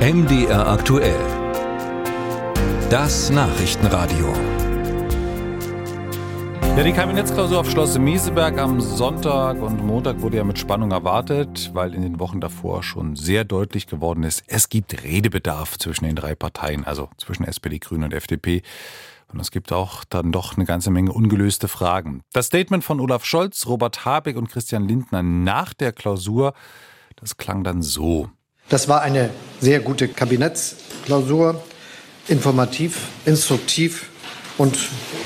MDR aktuell. Das Nachrichtenradio. Ja, die Kabinettsklausur auf Schloss Meseberg am Sonntag und Montag wurde ja mit Spannung erwartet, weil in den Wochen davor schon sehr deutlich geworden ist, es gibt Redebedarf zwischen den drei Parteien, also zwischen SPD, Grünen und FDP. Und es gibt auch dann doch eine ganze Menge ungelöste Fragen. Das Statement von Olaf Scholz, Robert Habeck und Christian Lindner nach der Klausur, das klang dann so. Das war eine sehr gute Kabinettsklausur, informativ, instruktiv und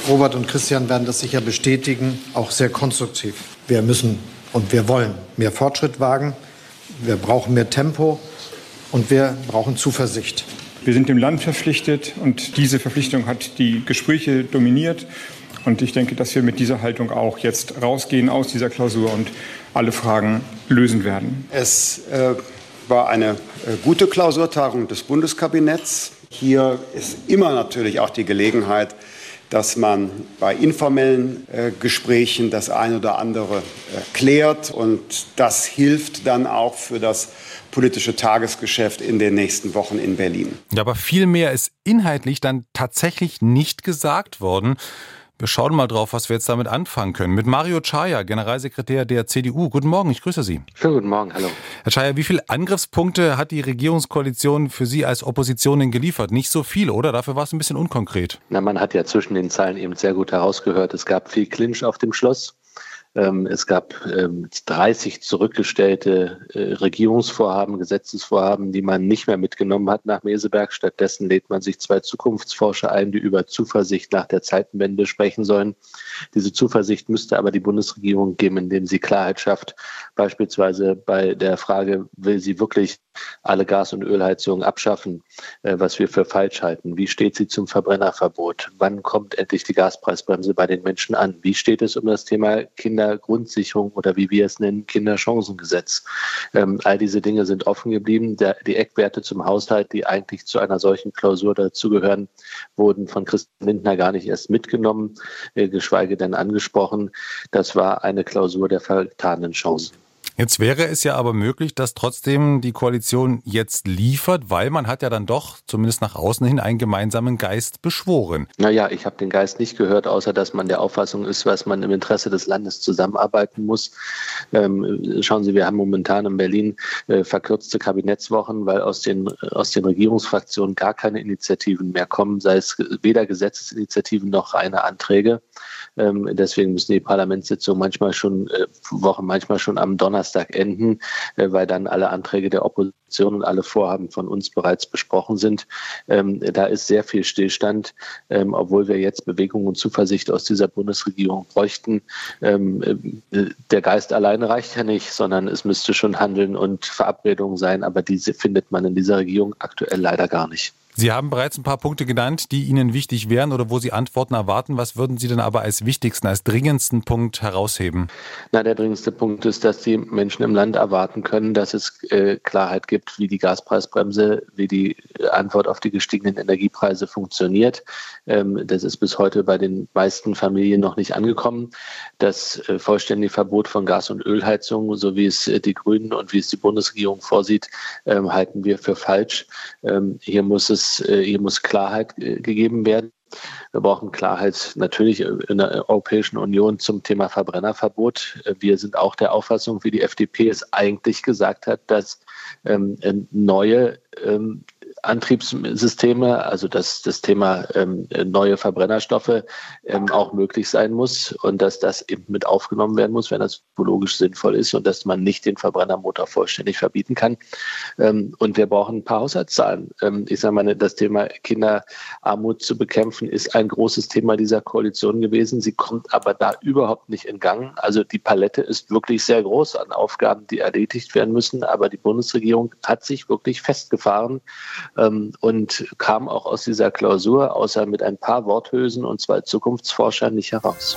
Robert und Christian werden das sicher bestätigen, auch sehr konstruktiv. Wir müssen und wir wollen mehr Fortschritt wagen, wir brauchen mehr Tempo und wir brauchen Zuversicht. Wir sind dem Land verpflichtet und diese Verpflichtung hat die Gespräche dominiert. Und ich denke, dass wir mit dieser Haltung auch jetzt rausgehen aus dieser Klausur und alle Fragen lösen werden. Es äh, war eine äh, gute Klausurtagung des Bundeskabinetts. Hier ist immer natürlich auch die Gelegenheit, dass man bei informellen äh, Gesprächen das eine oder andere äh, klärt. Und das hilft dann auch für das politische Tagesgeschäft in den nächsten Wochen in Berlin. Ja, aber viel mehr ist inhaltlich dann tatsächlich nicht gesagt worden. Wir schauen mal drauf, was wir jetzt damit anfangen können. Mit Mario Chaya, Generalsekretär der CDU. Guten Morgen, ich grüße Sie. Schönen guten Morgen, hallo. Herr Chaya, wie viele Angriffspunkte hat die Regierungskoalition für Sie als Opposition geliefert? Nicht so viel, oder? Dafür war es ein bisschen unkonkret. Na, man hat ja zwischen den Zeilen eben sehr gut herausgehört. Es gab viel Clinch auf dem Schloss. Ähm, es gab 30 ähm, zurückgestellte äh, Regierungsvorhaben, Gesetzesvorhaben, die man nicht mehr mitgenommen hat nach Meseberg. Stattdessen lädt man sich zwei Zukunftsforscher ein, die über Zuversicht nach der Zeitenwende sprechen sollen. Diese Zuversicht müsste aber die Bundesregierung geben, indem sie Klarheit schafft, beispielsweise bei der Frage, will sie wirklich alle Gas- und Ölheizungen abschaffen, äh, was wir für falsch halten? Wie steht sie zum Verbrennerverbot? Wann kommt endlich die Gaspreisbremse bei den Menschen an? Wie steht es um das Thema Kinder Kindergrundsicherung oder wie wir es nennen, Kinderchancengesetz. Ähm, all diese Dinge sind offen geblieben. Die Eckwerte zum Haushalt, die eigentlich zu einer solchen Klausur dazugehören, wurden von Christian Lindner gar nicht erst mitgenommen, äh, geschweige denn angesprochen. Das war eine Klausur der vertanen Chancen. Jetzt wäre es ja aber möglich, dass trotzdem die Koalition jetzt liefert, weil man hat ja dann doch, zumindest nach außen hin, einen gemeinsamen Geist beschworen. Naja, ich habe den Geist nicht gehört, außer dass man der Auffassung ist, was man im Interesse des Landes zusammenarbeiten muss. Ähm, schauen Sie, wir haben momentan in Berlin äh, verkürzte Kabinettswochen, weil aus den, aus den Regierungsfraktionen gar keine Initiativen mehr kommen, sei es weder Gesetzesinitiativen noch reine Anträge. Ähm, deswegen müssen die Parlamentssitzungen manchmal schon, äh, Wochen manchmal schon am Donnerstag enden, äh, weil dann alle Anträge der Opposition und alle Vorhaben von uns bereits besprochen sind. Ähm, da ist sehr viel Stillstand, ähm, obwohl wir jetzt Bewegung und Zuversicht aus dieser Bundesregierung bräuchten. Ähm, äh, der Geist alleine reicht ja nicht, sondern es müsste schon Handeln und Verabredungen sein, aber diese findet man in dieser Regierung aktuell leider gar nicht. Sie haben bereits ein paar Punkte genannt, die Ihnen wichtig wären oder wo Sie Antworten erwarten. Was würden Sie denn aber als wichtigsten, als dringendsten Punkt herausheben? Na, der dringendste Punkt ist, dass die Menschen im Land erwarten können, dass es äh, Klarheit gibt, wie die Gaspreisbremse, wie die Antwort auf die gestiegenen Energiepreise funktioniert. Ähm, das ist bis heute bei den meisten Familien noch nicht angekommen. Das äh, vollständige Verbot von Gas- und Ölheizungen, so wie es äh, die Grünen und wie es die Bundesregierung vorsieht, ähm, halten wir für falsch. Ähm, hier muss es äh, hier muss Klarheit gegeben werden. Wir brauchen Klarheit natürlich in der Europäischen Union zum Thema Verbrennerverbot. Wir sind auch der Auffassung, wie die FDP es eigentlich gesagt hat, dass ähm, neue ähm, Antriebssysteme, also dass das Thema ähm, neue Verbrennerstoffe ähm, auch möglich sein muss und dass das eben mit aufgenommen werden muss, wenn das biologisch sinnvoll ist und dass man nicht den Verbrennermotor vollständig verbieten kann. Ähm, und wir brauchen ein paar Haushaltszahlen. Ähm, ich sage mal, das Thema Kinderarmut zu bekämpfen ist ein großes Thema dieser Koalition gewesen. Sie kommt aber da überhaupt nicht in Gang. Also die Palette ist wirklich sehr groß an Aufgaben, die erledigt werden müssen. Aber die Bundesregierung hat sich wirklich festgefahren und kam auch aus dieser Klausur, außer mit ein paar Worthülsen und zwei Zukunftsforschern, nicht heraus.